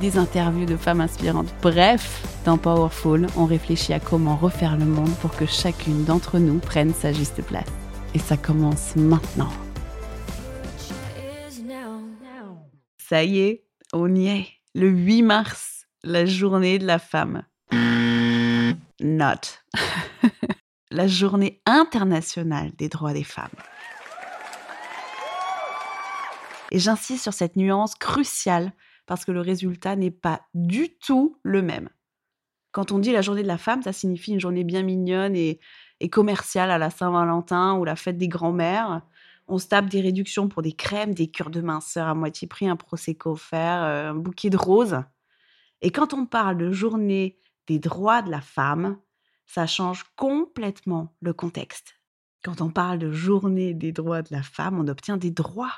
des interviews de femmes inspirantes. Bref, dans Powerful, on réfléchit à comment refaire le monde pour que chacune d'entre nous prenne sa juste place. Et ça commence maintenant. Ça y est, on y est. Le 8 mars, la journée de la femme. Not. la journée internationale des droits des femmes. Et j'insiste sur cette nuance cruciale parce que le résultat n'est pas du tout le même. Quand on dit la journée de la femme, ça signifie une journée bien mignonne et, commerciale à la Saint-Valentin ou la fête des grands-mères. On se tape des réductions pour des crèmes, des cures de minceur à moitié prix, un prosecco offert, euh, un bouquet de roses. Et quand on parle de journée des droits de la femme, ça change complètement le contexte. Quand on parle de journée des droits de la femme, on obtient des droits.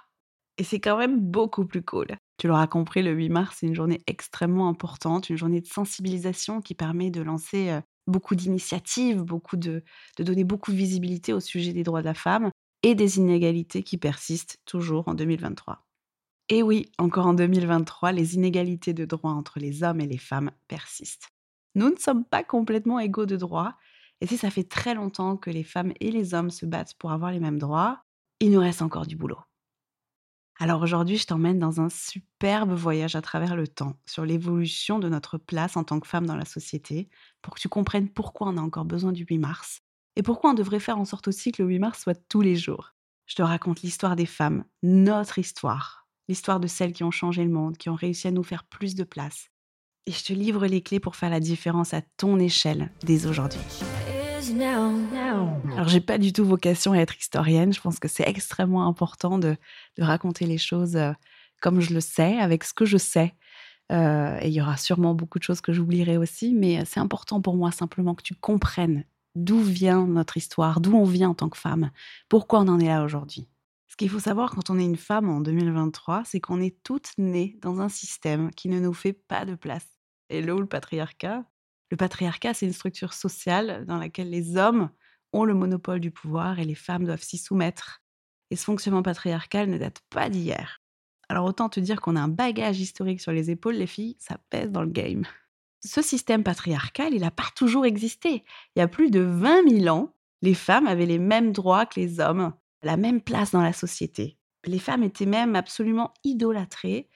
Et c'est quand même beaucoup plus cool. Tu l'auras compris, le 8 mars, c'est une journée extrêmement importante, une journée de sensibilisation qui permet de lancer beaucoup d'initiatives, beaucoup de, de donner beaucoup de visibilité au sujet des droits de la femme et des inégalités qui persistent toujours en 2023. Et oui, encore en 2023, les inégalités de droits entre les hommes et les femmes persistent. Nous ne sommes pas complètement égaux de droits, et si ça fait très longtemps que les femmes et les hommes se battent pour avoir les mêmes droits, il nous reste encore du boulot. Alors aujourd'hui, je t'emmène dans un superbe voyage à travers le temps sur l'évolution de notre place en tant que femme dans la société, pour que tu comprennes pourquoi on a encore besoin du 8 mars et pourquoi on devrait faire en sorte aussi que le 8 mars soit tous les jours. Je te raconte l'histoire des femmes, notre histoire, l'histoire de celles qui ont changé le monde, qui ont réussi à nous faire plus de place. Et je te livre les clés pour faire la différence à ton échelle dès aujourd'hui. Alors, j'ai pas du tout vocation à être historienne. Je pense que c'est extrêmement important de, raconter les choses euh, comme je le sais, avec ce que je sais. Euh, et il y aura sûrement beaucoup de choses que j'oublierai aussi, mais euh, c'est important pour moi simplement que tu comprennes d'où vient notre histoire, d'où on vient en tant que femme, pourquoi on en est là aujourd'hui. Ce qu'il faut savoir quand on est une femme en 2023, c'est qu'on est toutes nées dans un système qui ne nous fait pas de place. Où le patriarcat, le patriarcat, c'est une structure sociale dans laquelle les hommes ont le monopole du pouvoir et les femmes doivent s'y soumettre. Et ce fonctionnement patriarcal ne date pas d'hier. Alors autant te dire qu'on a un bagage historique sur les épaules, les filles, ça pèse dans le game. Ce système patriarcal, il n'a pas toujours existé. Il y a plus de 20 000 ans, les femmes avaient les mêmes droits que les hommes, la même place dans la société. Les femmes étaient même absolument idolâtrées,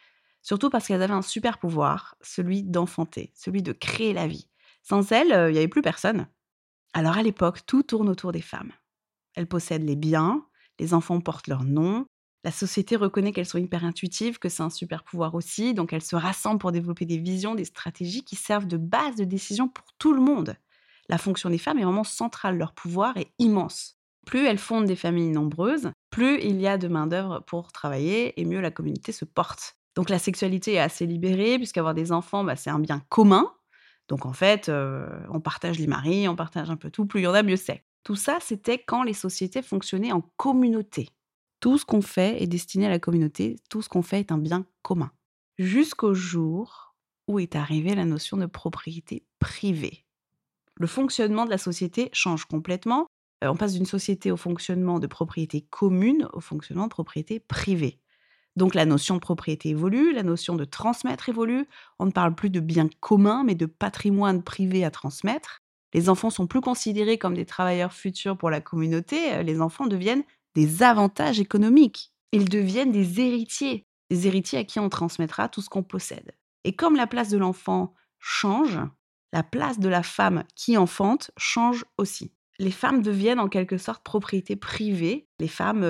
surtout parce qu'elles avaient un super pouvoir, celui d'enfanter, celui de créer la vie. Sans elles, il n'y avait plus personne. Alors à l'époque, tout tourne autour des femmes. Elles possèdent les biens, les enfants portent leur nom, la société reconnaît qu'elles sont hyper intuitives, que c'est un super pouvoir aussi, donc elles se rassemblent pour développer des visions, des stratégies qui servent de base de décision pour tout le monde. La fonction des femmes est vraiment centrale, leur pouvoir est immense. Plus elles fondent des familles nombreuses, plus il y a de main-d'œuvre pour travailler et mieux la communauté se porte. Donc la sexualité est assez libérée, puisqu'avoir des enfants, bah, c'est un bien commun, donc en fait, on partage les maris, on partage un peu tout, plus il y en a, mieux c'est. Tout ça, c'était quand les sociétés fonctionnaient en communauté. Tout ce qu'on fait est destiné à la communauté, tout ce qu'on fait est un bien commun. Jusqu'au jour où est arrivée la notion de propriété privée. Le fonctionnement de la société change complètement. On passe d'une société au fonctionnement de propriété commune au fonctionnement de propriété privée. Donc la notion de propriété évolue, la notion de transmettre évolue. On ne parle plus de biens communs, mais de patrimoine privé à transmettre. Les enfants sont plus considérés comme des travailleurs futurs pour la communauté. Euh, les enfants deviennent des avantages économiques. Ils deviennent des héritiers, des héritiers à qui on transmettra tout ce qu'on possède. Et comme la place de l'enfant change, la place de la femme qui enfante change aussi les femmes deviennent en quelque sorte propriété privée. Les femmes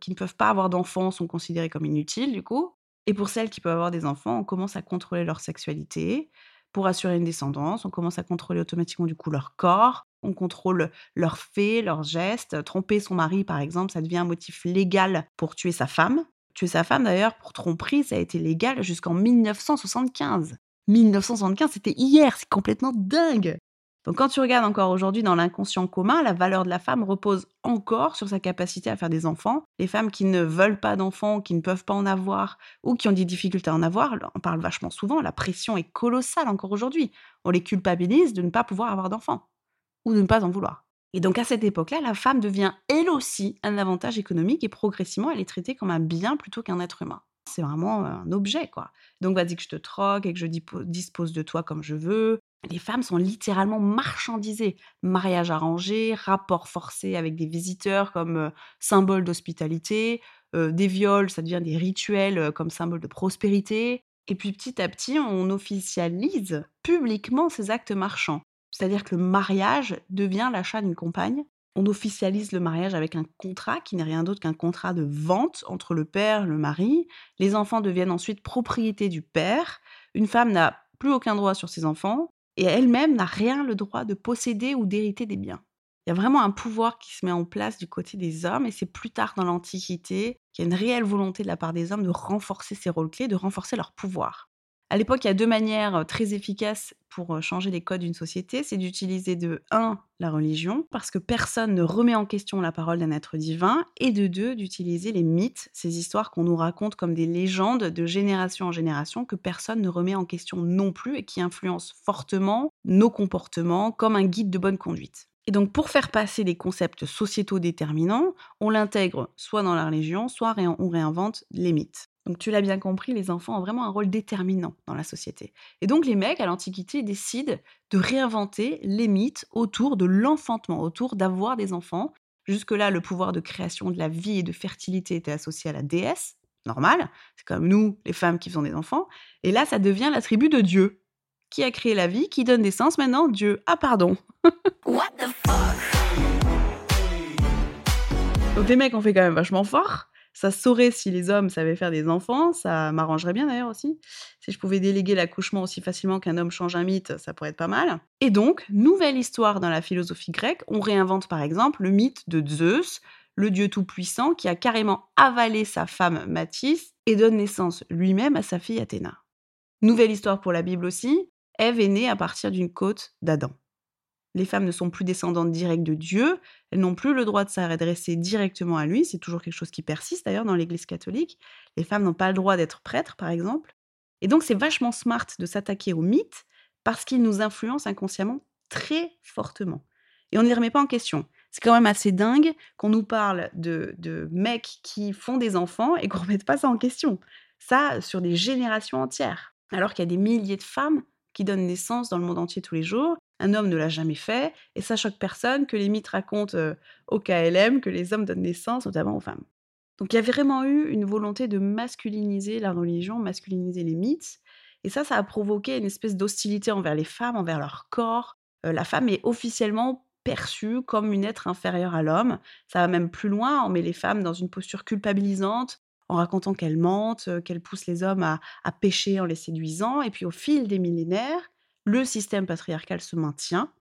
qui ne peuvent pas avoir d'enfants sont considérées comme inutiles, du coup. Et pour celles qui peuvent avoir des enfants, on commence à contrôler leur sexualité pour assurer une descendance. On commence à contrôler automatiquement du coup leur corps. On contrôle leurs faits, leurs gestes. Tromper son mari, par exemple, ça devient un motif légal pour tuer sa femme. Tuer sa femme, d'ailleurs, pour tromperie, ça a été légal jusqu'en 1975. 1975, c'était hier, c'est complètement dingue. Donc quand tu regardes encore aujourd'hui dans l'inconscient commun, la valeur de la femme repose encore sur sa capacité à faire des enfants. Les femmes qui ne veulent pas d'enfants, qui ne peuvent pas en avoir, ou qui ont des difficultés à en avoir, on parle vachement souvent, la pression est colossale encore aujourd'hui. On les culpabilise de ne pas pouvoir avoir d'enfants, ou de ne pas en vouloir. Et donc à cette époque-là, la femme devient elle aussi un avantage économique et progressivement, elle est traitée comme un bien plutôt qu'un être humain. C'est vraiment un objet, quoi. Donc vas-y que je te troque et que je dispose de toi comme je veux, les femmes sont littéralement marchandisées. Mariage arrangé, rapport forcé avec des visiteurs comme symbole d'hospitalité, des viols, ça devient des rituels comme symbole de prospérité. Et puis petit à petit, on officialise publiquement ces actes marchands. C'est-à-dire que le mariage devient l'achat d'une compagne. On officialise le mariage avec un contrat qui n'est rien d'autre qu'un contrat de vente entre le père et le mari. Les enfants deviennent ensuite propriété du père. Une femme n'a plus aucun droit sur ses enfants et elle-même n'a rien le droit de posséder ou d'hériter des biens. Il y a vraiment un pouvoir qui se met en place du côté des hommes, et c'est plus tard dans l'Antiquité qu'il y a une réelle volonté de la part des hommes de renforcer ces rôles clés, de renforcer leur pouvoir. À l'époque, il y a deux manières très efficaces pour changer les codes d'une société. C'est d'utiliser de 1 la religion, parce que personne ne remet en question la parole d'un être divin, et de 2 d'utiliser les mythes, ces histoires qu'on nous raconte comme des légendes de génération en génération, que personne ne remet en question non plus et qui influencent fortement nos comportements comme un guide de bonne conduite. Et donc, pour faire passer des concepts sociétaux déterminants, on l'intègre soit dans la religion, soit on réinvente les mythes. Donc tu l'as bien compris, les enfants ont vraiment un rôle déterminant dans la société. Et donc les mecs, à l'Antiquité, décident de réinventer les mythes autour de l'enfantement, autour d'avoir des enfants. Jusque-là, le pouvoir de création de la vie et de fertilité était associé à la déesse, normal, c'est comme nous, les femmes qui faisons des enfants. Et là, ça devient l'attribut de Dieu. Qui a créé la vie, qui donne naissance maintenant Dieu. Ah pardon. What the fuck? Donc les mecs ont fait quand même vachement fort. Ça saurait si les hommes savaient faire des enfants, ça m'arrangerait bien d'ailleurs aussi. Si je pouvais déléguer l'accouchement aussi facilement qu'un homme change un mythe, ça pourrait être pas mal. Et donc, nouvelle histoire dans la philosophie grecque, on réinvente par exemple le mythe de Zeus, le dieu tout-puissant qui a carrément avalé sa femme Mathis et donne naissance lui-même à sa fille Athéna. Nouvelle histoire pour la Bible aussi, Ève est née à partir d'une côte d'Adam. Les femmes ne sont plus descendantes directes de Dieu, elles n'ont plus le droit de s'adresser directement à lui, c'est toujours quelque chose qui persiste d'ailleurs dans l'Église catholique. Les femmes n'ont pas le droit d'être prêtres, par exemple. Et donc c'est vachement smart de s'attaquer aux mythes parce qu'ils nous influencent inconsciemment très fortement. Et on ne les remet pas en question. C'est quand même assez dingue qu'on nous parle de, de mecs qui font des enfants et qu'on ne remette pas ça en question. Ça, sur des générations entières. Alors qu'il y a des milliers de femmes qui donnent naissance dans le monde entier tous les jours un homme ne l'a jamais fait, et ça choque personne que les mythes racontent au KLM que les hommes donnent naissance, notamment aux femmes. Donc il y a vraiment eu une volonté de masculiniser la religion, masculiniser les mythes, et ça, ça a provoqué une espèce d'hostilité envers les femmes, envers leur corps. la femme est officiellement perçue comme une être inférieure à l'homme. Ça va même plus loin, on met les femmes dans une posture culpabilisante, en racontant qu'elles mentent, qu'elles poussent les hommes à, à pécher en les séduisant. Et puis au fil des millénaires, le système patriarcal se maintient.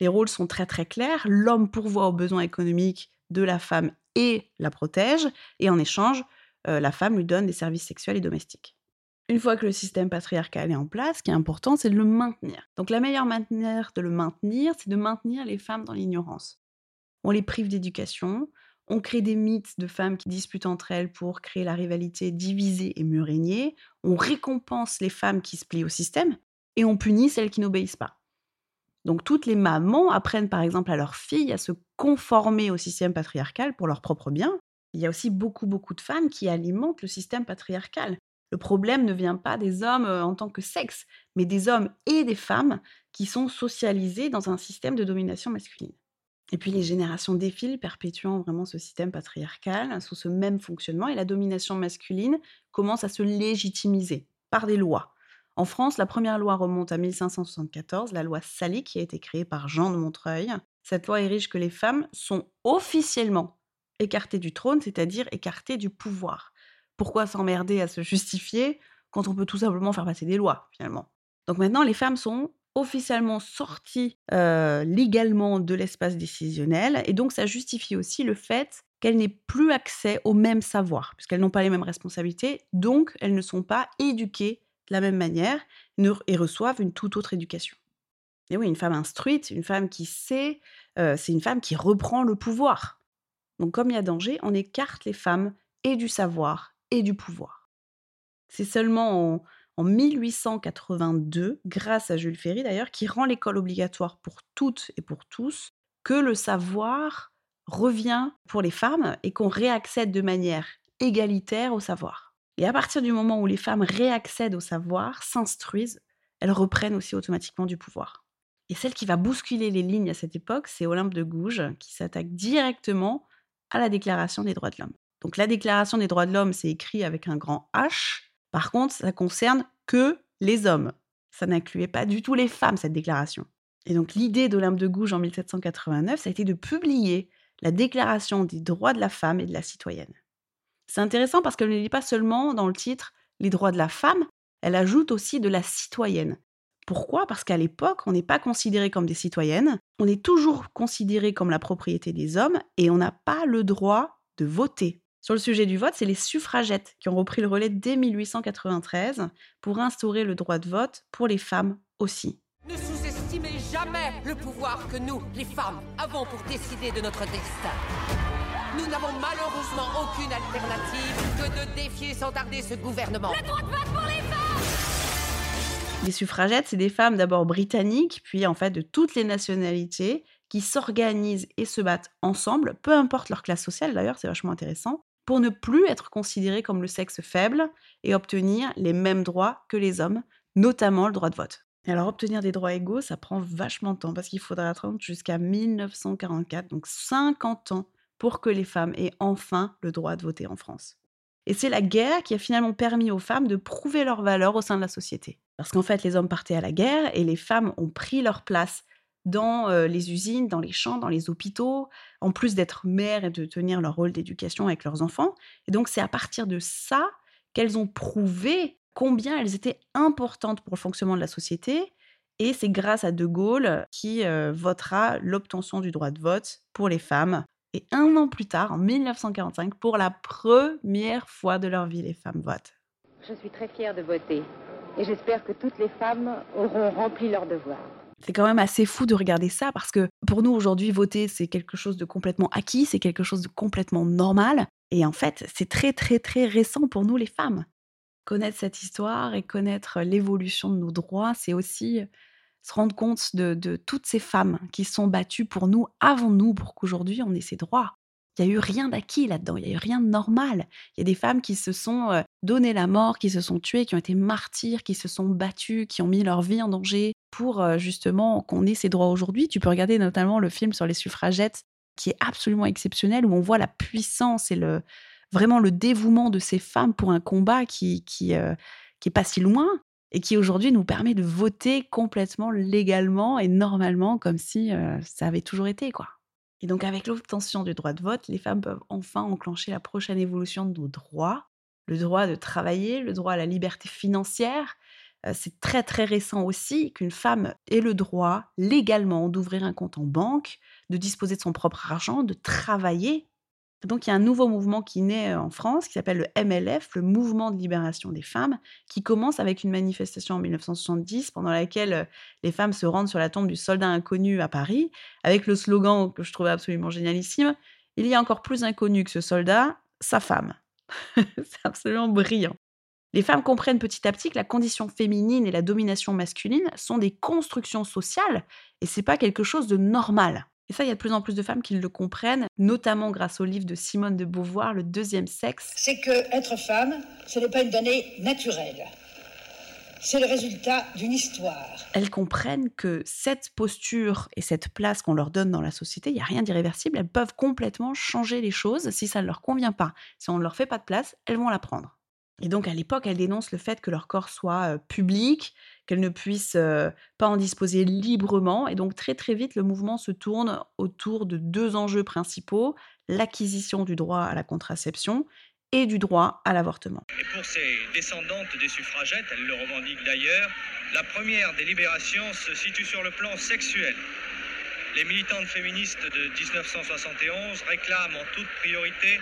Les rôles sont très très clairs. L'homme pourvoit aux besoins économiques de la femme et la protège, et en échange, euh, la femme lui donne des services sexuels et domestiques. Une fois que le système patriarcal est en place, ce qui est important, c'est de le maintenir. Donc la meilleure manière de le maintenir, c'est de maintenir les femmes dans l'ignorance. On les prive d'éducation, on crée des mythes de femmes qui disputent entre elles pour créer la rivalité divisée et mieux on récompense les femmes qui se plient au système, et on punit celles qui n'obéissent pas. Donc toutes les mamans apprennent par exemple à leurs filles à se conformer au système patriarcal pour leur propre bien. Il y a aussi beaucoup beaucoup de femmes qui alimentent le système patriarcal. Le problème ne vient pas des hommes euh, en tant que sexe, mais des hommes et des femmes qui sont socialisés dans un système de domination masculine. Et puis les générations défilent, perpétuant vraiment ce système patriarcal sous ce même fonctionnement, et la domination masculine commence à se légitimiser par des lois. En France, la première loi remonte à 1574, la loi Salique, qui a été créée par Jean de Montreuil. Cette loi érige que les femmes sont officiellement écartées du trône, c'est-à-dire écartées du pouvoir. pourquoi s'emmerder à se justifier quand on peut tout simplement faire passer des lois, finalement? Donc maintenant, les femmes sont officiellement sorties euh, légalement de l'espace décisionnel, et donc ça justifie aussi le fait qu'elles n'aient plus accès au même savoir, puisqu'elles n'ont pas les mêmes responsabilités, donc elles ne sont pas éduquées la même manière et reçoivent une toute autre éducation. Et oui, une femme instruite, une femme qui sait, c'est une femme qui reprend le pouvoir. Donc comme il y a danger, on écarte les femmes et du savoir et du pouvoir. C'est seulement en, en 1882, grâce à Jules Ferry d'ailleurs, qui rend l'école obligatoire pour toutes et pour tous, que le savoir revient pour les femmes et qu'on réaccède de manière égalitaire au savoir. Et à partir du moment où les femmes réaccèdent au savoir, s'instruisent, elles reprennent aussi automatiquement du pouvoir. Et celle qui va bousculer les lignes à cette époque, c'est Olympe de Gouges, qui s'attaque directement à la Déclaration des droits de l'homme. Donc la Déclaration des droits de l'homme, c'est écrit avec un grand H. Par contre, ça concerne que les hommes. Ça n'incluait pas du tout les femmes, cette déclaration. Et donc l'idée d'Olympe de Gouges en 1789, ça a été de publier la Déclaration des droits de la femme et de la citoyenne. C'est intéressant parce qu'elle ne dit pas seulement dans le titre les droits de la femme, elle ajoute aussi de la citoyenne. Pourquoi? Parce qu'à l'époque, on n'est pas considéré comme des citoyennes, on est toujours considéré comme la propriété des hommes et on n'a pas le droit de voter. Sur le sujet du vote, c'est les suffragettes qui ont repris le relais dès 1893 pour instaurer le droit de vote pour les femmes aussi jamais le pouvoir que nous, les femmes, avons pour décider de notre destin. Nous n'avons malheureusement aucune alternative que de défier sans tarder ce gouvernement. Le droit de vote pour les femmes Les suffragettes, c'est des femmes d'abord britanniques, puis en fait de toutes les nationalités, qui s'organisent et se battent ensemble, peu importe leur classe sociale d'ailleurs, c'est vachement intéressant, pour ne plus être considérées comme le sexe faible et obtenir les mêmes droits que les hommes, notamment le droit de vote. Et alors obtenir des droits égaux, ça prend vachement de temps parce qu'il faudra attendre jusqu'à 1944, donc 50 ans, pour que les femmes aient enfin le droit de voter en France. Et c'est la guerre qui a finalement permis aux femmes de prouver leur valeur au sein de la société. Parce qu'en fait, les hommes partaient à la guerre et les femmes ont pris leur place dans euh, les usines, dans les champs, dans les hôpitaux, en plus d'être mères et de tenir leur rôle d'éducation avec leurs enfants. Et donc c'est à partir de ça qu'elles ont prouvé combien elles étaient importantes pour le fonctionnement de la société. Et c'est grâce à De Gaulle qui euh, votera l'obtention du droit de vote pour les femmes. Et un an plus tard, en 1945, pour la première fois de leur vie, les femmes votent. Je suis très fière de voter et j'espère que toutes les femmes auront rempli leur devoir. C'est quand même assez fou de regarder ça parce que pour nous aujourd'hui, voter, c'est quelque chose de complètement acquis, c'est quelque chose de complètement normal. Et en fait, c'est très très très récent pour nous les femmes connaître cette histoire et connaître l'évolution de nos droits, c'est aussi se rendre compte de, toutes ces femmes qui sont battues pour nous, avant nous, pour qu'aujourd'hui on ait ces droits. Il n'y a eu rien d'acquis là-dedans, il n'y a eu rien de normal. Il y a des femmes qui se sont donné la mort, qui se sont tuées, qui ont été martyrs, qui se sont battues, qui ont mis leur vie en danger pour justement qu'on ait ces droits aujourd'hui. Tu peux regarder notamment le film sur les suffragettes qui est absolument exceptionnel, où on voit la puissance et le, vraiment le dévouement de ces femmes pour un combat qui qui, euh, qui est pas si loin et qui aujourd'hui nous permet de voter complètement légalement et normalement comme si euh, ça avait toujours été quoi. Et donc avec l'obtention du droit de vote, les femmes peuvent enfin enclencher la prochaine évolution de nos droits, le droit de travailler, le droit à la liberté financière. Euh, c'est très très récent aussi qu'une femme ait le droit légalement d'ouvrir un compte en banque, de disposer de son propre argent, de travailler donc il y a un nouveau mouvement qui naît en France, qui s'appelle le MLF, le Mouvement de libération des femmes, qui commence avec une manifestation en 1970 pendant laquelle les femmes se rendent sur la tombe du soldat inconnu à Paris, avec le slogan que je trouvais absolument génialissime, Il y a encore plus inconnu que ce soldat, sa femme. C'est absolument brillant. Les femmes comprennent petit à petit que la condition féminine et la domination masculine sont des constructions sociales et c'est pas quelque chose de normal. Et ça, il y a de plus en plus de femmes qui le comprennent, notamment grâce au livre de Simone de Beauvoir, Le deuxième sexe. C'est que être femme, ce n'est pas une donnée naturelle. C'est le résultat d'une histoire. Elles comprennent que cette posture et cette place qu'on leur donne dans la société, il n'y a rien d'irréversible. Elles peuvent complètement changer les choses si ça ne leur convient pas. Si on ne leur fait pas de place, elles vont la prendre. Et donc à l'époque, elles dénoncent le fait que leur corps soit public, qu'elles ne puissent pas en disposer librement. Et donc très très vite, le mouvement se tourne autour de deux enjeux principaux, l'acquisition du droit à la contraception et du droit à l'avortement. Et pour ces descendantes des suffragettes, elles le revendiquent d'ailleurs, la première des libérations se situe sur le plan sexuel. Les militantes féministes de 1971 réclament en toute priorité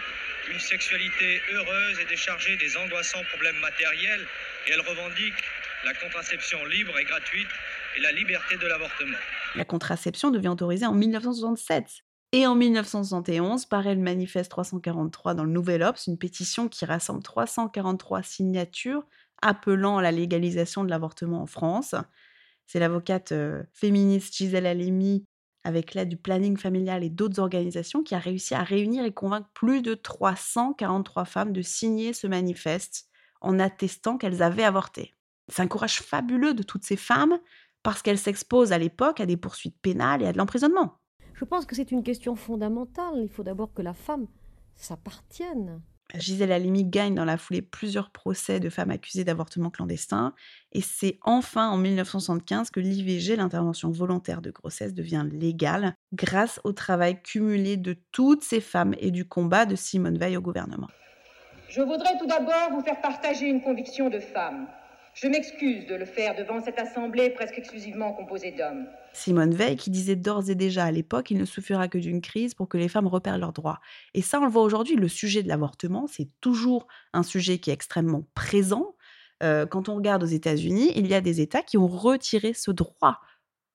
une sexualité heureuse et déchargée des angoissants problèmes matériels et elles revendiquent la contraception libre et gratuite et la liberté de l'avortement. La contraception devient autorisée en 1967. Et en 1971, paraît le manifeste 343 dans le Nouvel Obs, une pétition qui rassemble 343 signatures appelant à la légalisation de l'avortement en France. C'est l'avocate euh, féministe Gisèle Halimi, avec l'aide du planning familial et d'autres organisations, qui a réussi à réunir et convaincre plus de 343 femmes de signer ce manifeste en attestant qu'elles avaient avorté. C'est un courage fabuleux de toutes ces femmes parce qu'elles s'exposent à l'époque à des poursuites pénales et à de l'emprisonnement. Je pense que c'est une question fondamentale. Il faut d'abord que la femme s'appartienne. Gisèle Halimi gagne dans la foulée plusieurs procès de femmes accusées d'avortement clandestin. Et c'est enfin en 1975 que l'IVG, l'intervention volontaire de grossesse, devient légale grâce au travail cumulé de toutes ces femmes et du combat de Simone Veil au gouvernement. Je voudrais tout d'abord vous faire partager une conviction de femme. Je m'excuse de le faire devant cette assemblée presque exclusivement composée d'hommes. Simone Veil qui disait d'ores et déjà à l'époque il ne suffira que d'une crise pour que les femmes repèrent leurs droits. Et ça, on le voit aujourd'hui, le sujet de l'avortement, c'est toujours un sujet qui est extrêmement présent. Euh, quand on regarde aux États-Unis, il y a des États qui ont retiré ce droit.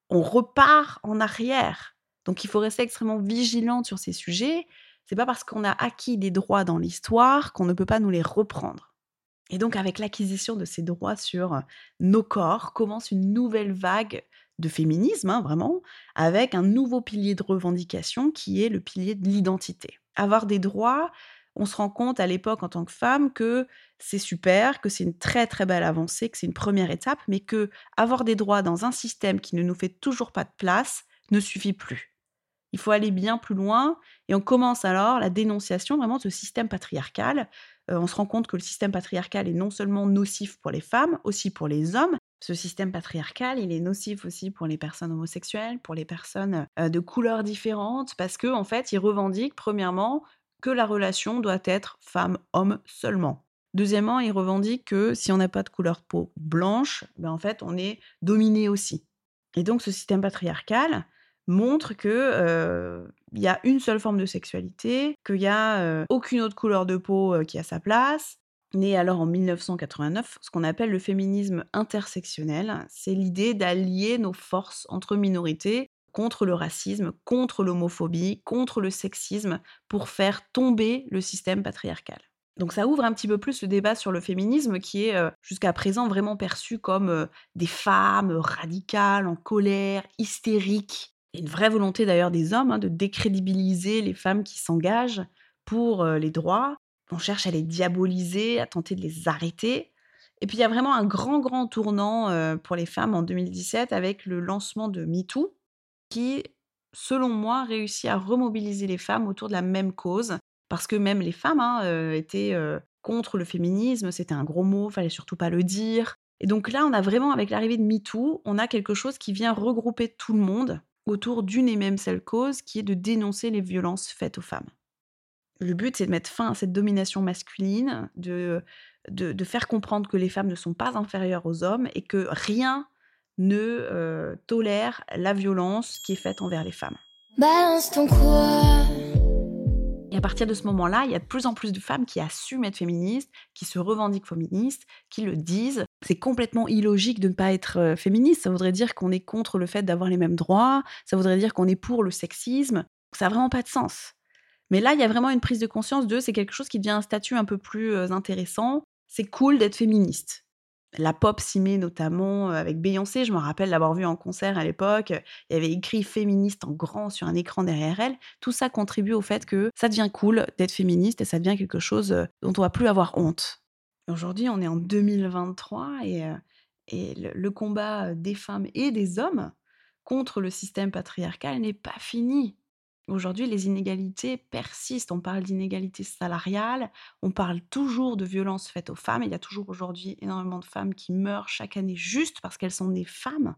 On repart en arrière. Donc il faut rester extrêmement vigilante sur ces sujets. C'est pas parce qu'on a acquis des droits dans l'histoire qu'on ne peut pas nous les reprendre. Et donc, avec l'acquisition de ces droits sur nos corps, commence une nouvelle vague de féminisme, hein, vraiment, avec un nouveau pilier de revendication qui est le pilier de l'identité. Avoir des droits, on se rend compte à l'époque en tant que femme que c'est super, que c'est une très très belle avancée, que c'est une première étape, mais que avoir des droits dans un système qui ne nous fait toujours pas de place ne suffit plus. Il faut aller bien plus loin et on commence alors la dénonciation vraiment de ce système patriarcal on se rend compte que le système patriarcal est non seulement nocif pour les femmes, aussi pour les hommes. Ce système patriarcal, il est nocif aussi pour les personnes homosexuelles, pour les personnes de couleurs différentes, parce que en fait, il revendique premièrement que la relation doit être femme-homme seulement. Deuxièmement, il revendique que si on n'a pas de couleur de peau blanche, ben en fait, on est dominé aussi. Et donc, ce système patriarcal, montre que il y a une seule forme de sexualité, qu'il n'y a aucune autre couleur de peau qui a sa place. Né alors en 1989, ce qu'on appelle le féminisme intersectionnel, c'est l'idée d'allier nos forces entre minorités contre le racisme, contre l'homophobie, contre le sexisme, pour faire tomber le système patriarcal. Donc ça ouvre un petit peu plus le débat sur le féminisme qui est jusqu'à présent vraiment perçu comme des femmes radicales, en colère, hystériques, a une vraie volonté d'ailleurs des hommes hein, de décrédibiliser les femmes qui s'engagent pour les droits. On cherche à les diaboliser, à tenter de les arrêter. Et puis il y a vraiment un grand, grand tournant pour les femmes en 2017 avec le lancement de MeToo, qui, selon moi, réussit à remobiliser les femmes autour de la même cause. Parce que même les femmes hein, étaient contre le féminisme, c'était un gros mot, fallait surtout pas le dire. Et donc là, on a vraiment, avec l'arrivée de MeToo, on a quelque chose qui vient regrouper tout le monde autour d'une et même seule cause qui est de dénoncer les violences faites aux femmes. Le but, c'est de mettre fin à cette domination masculine, de, de, faire comprendre que les femmes ne sont pas inférieures aux hommes et que rien ne euh, tolère la violence qui est faite envers les femmes. Balance ton quoi et à partir de ce moment-là, il y a de plus en plus de femmes qui assument être féministes, qui se revendiquent féministes, qui le disent. C'est complètement illogique de ne pas être euh, féministe. Ça voudrait dire qu'on est contre le fait d'avoir les mêmes droits. Ça voudrait dire qu'on est pour le sexisme. Ça n'a vraiment pas de sens. Mais là, il y a vraiment une prise de conscience de c'est quelque chose qui devient un statut un peu plus euh, intéressant. C'est cool d'être féministe la pop s'y met notamment avec Beyoncé. Je me rappelle l'avoir vue en concert à l'époque. Il y avait écrit féministe en grand sur un écran derrière elle. Tout ça contribue au fait que ça devient cool d'être féministe et ça devient quelque chose dont on va plus avoir honte. Aujourd'hui, on est en 2023 et, et le combat des femmes et des hommes contre le système patriarcal n'est pas fini. Aujourd'hui, les inégalités persistent. On parle d'inégalités salariales, on parle toujours de violences faites aux femmes. Il y a toujours aujourd'hui énormément de femmes qui meurent chaque année juste parce qu'elles sont des femmes.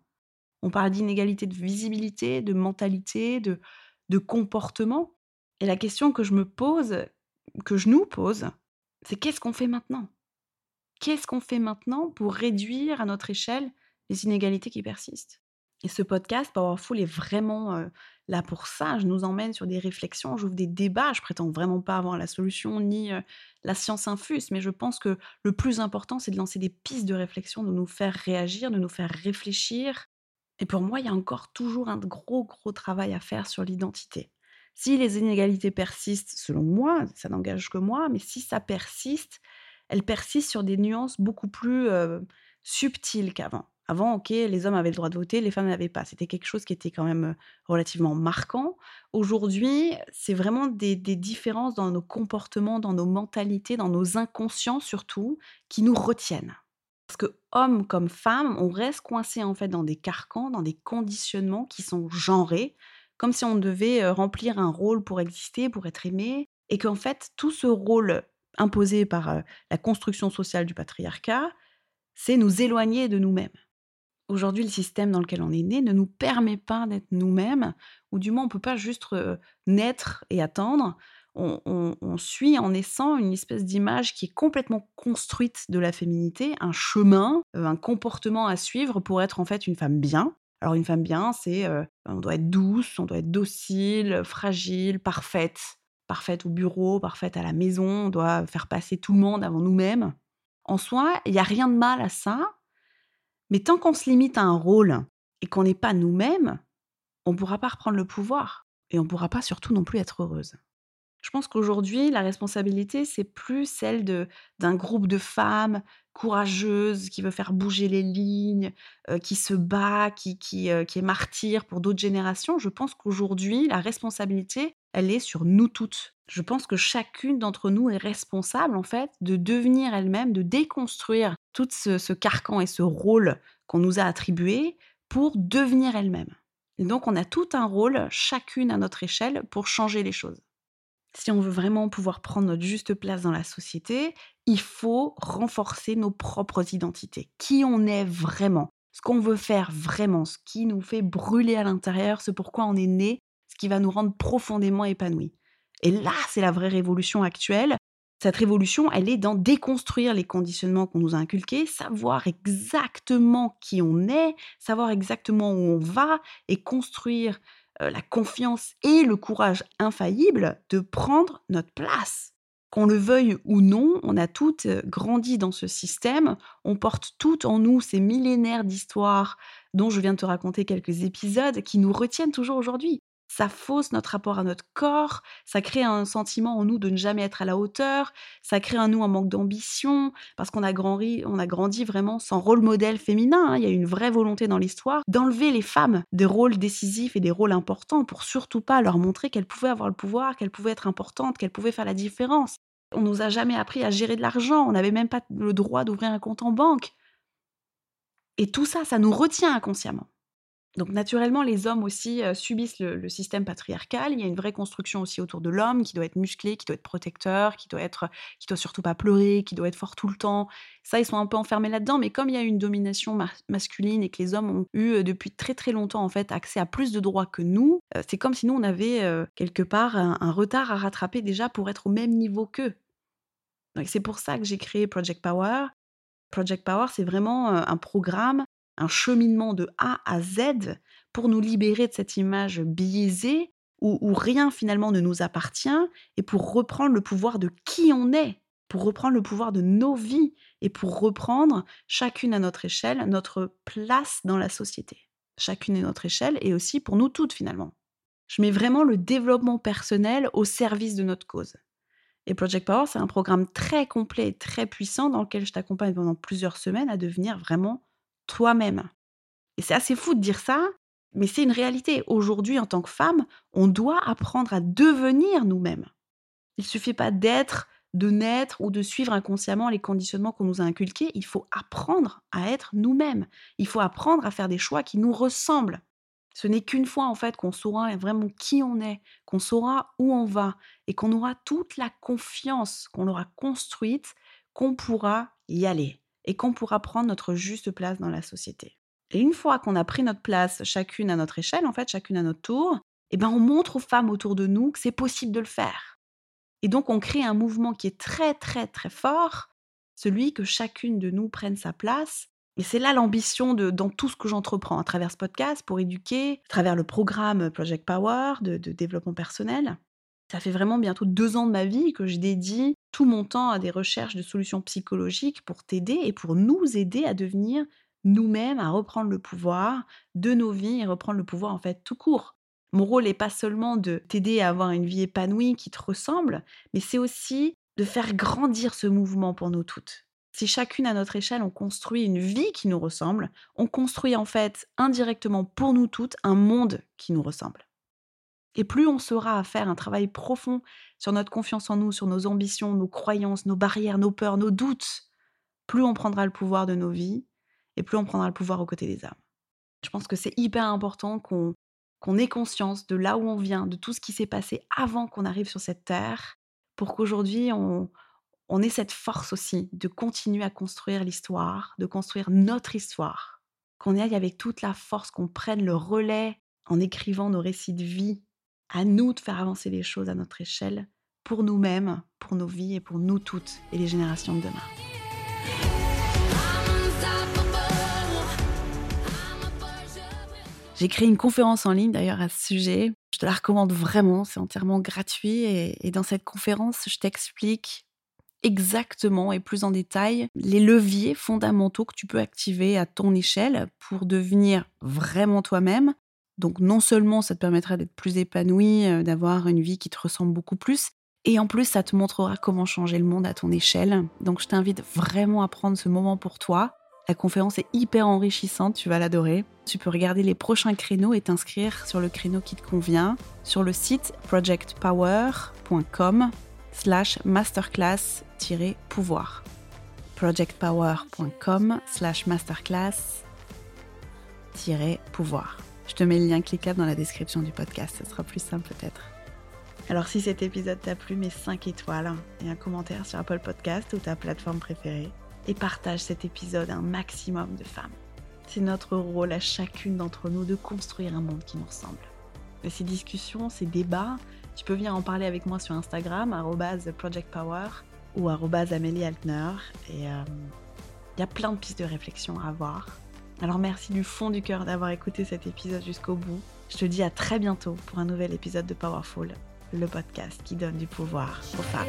On parle d'inégalités de visibilité, de mentalité, de, de comportement. Et la question que je me pose, que je nous pose, C'est qu'est-ce qu'on fait maintenant? Qu'est-ce qu'on fait maintenant pour réduire à notre échelle les inégalités qui persistent? Et ce podcast, Powerful, est vraiment là pour ça. Je nous emmène sur des réflexions, j'ouvre des débats. Je prétends vraiment pas avoir la solution ni la science infuse, mais je pense que le plus important, c'est de lancer des pistes de réflexion, de nous faire réagir, de nous faire réfléchir. Et pour moi, il y a encore toujours un gros, gros travail à faire sur l'identité. Si les inégalités persistent, selon moi, ça n'engage que moi, mais si ça persiste, elles persistent sur des nuances beaucoup plus subtiles qu'avant. Avant, ok, les hommes avaient le droit de voter, les femmes n'avaient pas. C'était quelque chose qui était quand même relativement marquant. Aujourd'hui, c'est vraiment des, différences dans nos comportements, dans nos mentalités, dans nos inconscients surtout, qui nous retiennent. Parce que hommes comme femmes, on reste coincé en fait dans des carcans, dans des conditionnements qui sont genrés, comme si on devait remplir un rôle pour exister, pour être aimé, et qu'en fait tout ce rôle imposé par la construction sociale du patriarcat, c'est nous éloigner de nous-mêmes. Aujourd'hui, le système dans lequel on est né ne nous permet pas d'être nous-mêmes, ou du moins on ne peut pas juste euh, naître et attendre. On, suit en naissant une espèce d'image qui est complètement construite de la féminité, un chemin, euh, un comportement à suivre pour être en fait une femme bien. Alors une femme bien, c'est on doit être douce, on doit être docile, fragile, parfaite parfaite au bureau, parfaite à la maison, on doit faire passer tout le monde avant nous-mêmes. En soi, il n'y a rien de mal à ça, mais tant qu'on se limite à un rôle et qu'on n'est pas nous-mêmes, on ne pourra pas reprendre le pouvoir et on ne pourra pas surtout non plus être heureuse. Je pense qu'aujourd'hui, la responsabilité, c'est plus celle d'un groupe de femmes courageuses qui veut faire bouger les lignes, euh, qui se bat, qui, qui, euh, qui est martyr pour d'autres générations. Je pense qu'aujourd'hui, la responsabilité, elle est sur nous toutes. Je pense que chacune d'entre nous est responsable, en fait, de devenir elle-même, de déconstruire tout ce, ce carcan et ce rôle qu'on nous a attribué pour devenir elle-même. Et donc, on a tout un rôle, chacune à notre échelle, pour changer les choses si on veut vraiment pouvoir prendre notre juste place dans la société, il faut renforcer nos propres identités. Qui on est vraiment, ce qu'on veut faire vraiment, ce qui nous fait brûler à l'intérieur, ce pourquoi on est né, ce qui va nous rendre profondément épanouis. Et là, c'est la vraie révolution actuelle. Cette révolution, elle est dans déconstruire les conditionnements qu'on nous a inculqués, savoir exactement qui on est, savoir exactement où on va et construire euh, la confiance et le courage infaillible de prendre notre place. Qu'on le veuille ou non, on a toutes euh, grandi dans ce système, on porte toutes en nous ces millénaires d'histoires dont je viens de te raconter quelques épisodes qui nous retiennent toujours aujourd'hui ça fausse notre rapport à notre corps, ça crée un sentiment en nous de ne jamais être à la hauteur, ça crée en nous un manque d'ambition, parce qu'on a grandi, on a grandi vraiment sans rôle modèle féminin. Hein. Il y a une vraie volonté dans l'histoire d'enlever les femmes des rôles décisifs et des rôles importants pour surtout pas leur montrer qu'elles pouvaient avoir le pouvoir, qu'elles pouvaient être importantes, qu'elles pouvaient faire la différence. On nous a jamais appris à gérer de l'argent, on n'avait même pas le droit d'ouvrir un compte en banque. Et tout ça, ça nous retient inconsciemment. Donc naturellement, les hommes aussi subissent le, système patriarcal. Il y a une vraie construction aussi autour de l'homme qui doit être musclé, qui doit être protecteur, qui doit être, qui doit surtout pas pleurer, qui doit être fort tout le temps. Ça, ils sont un peu enfermés là-dedans. Mais comme il y a une domination masculine et que les hommes ont eu depuis très très longtemps en fait accès à plus de droits que nous, c'est comme si nous on avait quelque part un, un, retard à rattraper déjà pour être au même niveau qu'eux. C'est pour ça que j'ai créé Project Power. Project Power, c'est vraiment un programme un cheminement de A à Z pour nous libérer de cette image biaisée où, rien finalement ne nous appartient et pour reprendre le pouvoir de qui on est, pour reprendre le pouvoir de nos vies et pour reprendre chacune à notre échelle notre place dans la société. Chacune à notre échelle et aussi pour nous toutes finalement. Je mets vraiment le développement personnel au service de notre cause. Et Project Power, c'est un programme très complet et très puissant dans lequel je t'accompagne pendant plusieurs semaines à devenir vraiment toi-même. Et c'est assez fou de dire ça, mais c'est une réalité. Aujourd'hui, en tant que femme, on doit apprendre à devenir nous-mêmes. Il ne suffit pas d'être, de naître ou de suivre inconsciemment les conditionnements qu'on nous a inculqués. Il faut apprendre à être nous-mêmes. Il faut apprendre à faire des choix qui nous ressemblent. Ce n'est qu'une fois en fait qu'on saura vraiment qui on est, qu'on saura où on va et qu'on aura toute la confiance qu'on aura construite qu'on pourra y aller et qu'on pourra prendre notre juste place dans la société. Et une fois qu'on a pris notre place, chacune à notre échelle, en fait, chacune à notre tour, eh ben on montre aux femmes autour de nous que c'est possible de le faire. Et donc, on crée un mouvement qui est très, très, très fort, celui que chacune de nous prenne sa place. Et c'est là l'ambition de dans tout ce que j'entreprends à travers ce podcast pour éduquer, à travers le programme Project Power de, de développement personnel. Ça fait vraiment bientôt deux ans de ma vie que je dédie tout mon temps à des recherches de solutions psychologiques pour t'aider et pour nous aider à devenir nous-mêmes, à reprendre le pouvoir de nos vies et reprendre le pouvoir en fait tout court. Mon rôle n'est pas seulement de t'aider à avoir une vie épanouie qui te ressemble, mais c'est aussi de faire grandir ce mouvement pour nous toutes. Si chacune à notre échelle, on construit une vie qui nous ressemble, on construit en fait indirectement pour nous toutes un monde qui nous ressemble. Et plus on saura à faire un travail profond sur notre confiance en nous, sur nos ambitions, nos croyances, nos barrières, nos peurs, nos doutes, plus on prendra le pouvoir de nos vies et plus on prendra le pouvoir aux côtés des âmes. Je pense que c'est hyper important qu'on ait conscience de là où on vient, de tout ce qui s'est passé avant qu'on arrive sur cette terre, pour qu'aujourd'hui on, on ait cette force aussi de continuer à construire l'histoire, de construire notre histoire, qu'on y aille avec toute la force, qu'on prenne le relais en écrivant nos récits de vie à nous de faire avancer les choses à notre échelle, pour nous-mêmes, pour nos vies et pour nous toutes et les générations de demain. J'ai créé une conférence en ligne d'ailleurs à ce sujet. Je te la recommande vraiment, c'est entièrement gratuit. Et, et dans cette conférence, je t'explique exactement et plus en détail les leviers fondamentaux que tu peux activer à ton échelle pour devenir vraiment toi-même donc non seulement ça te permettra d'être plus épanoui, euh, d'avoir une vie qui te ressemble beaucoup plus, et en plus ça te montrera comment changer le monde à ton échelle. Donc je t'invite vraiment à prendre ce moment pour toi. La conférence est hyper enrichissante, tu vas l'adorer. Tu peux regarder les prochains créneaux et t'inscrire sur le créneau qui te convient sur le site projectpower.com slash masterclass-pouvoir. projectpower.com slash masterclass-pouvoir. Je te mets le lien cliquable dans la description du podcast, ce sera plus simple peut-être. Alors si cet épisode t'a plu, mets 5 étoiles et un commentaire sur Apple Podcast ou ta plateforme préférée et partage cet épisode à un maximum de femmes. C'est notre rôle à chacune d'entre nous de construire un monde qui nous ressemble. Et ces discussions, ces débats, tu peux venir en parler avec moi sur Instagram, projectpower ou Amélie Altner. Et euh, il y a plein de pistes de réflexion à avoir. Alors merci du fond du cœur d'avoir écouté cet épisode jusqu'au bout. Je te dis à très bientôt pour un nouvel épisode de Powerful, le podcast qui donne du pouvoir aux femmes.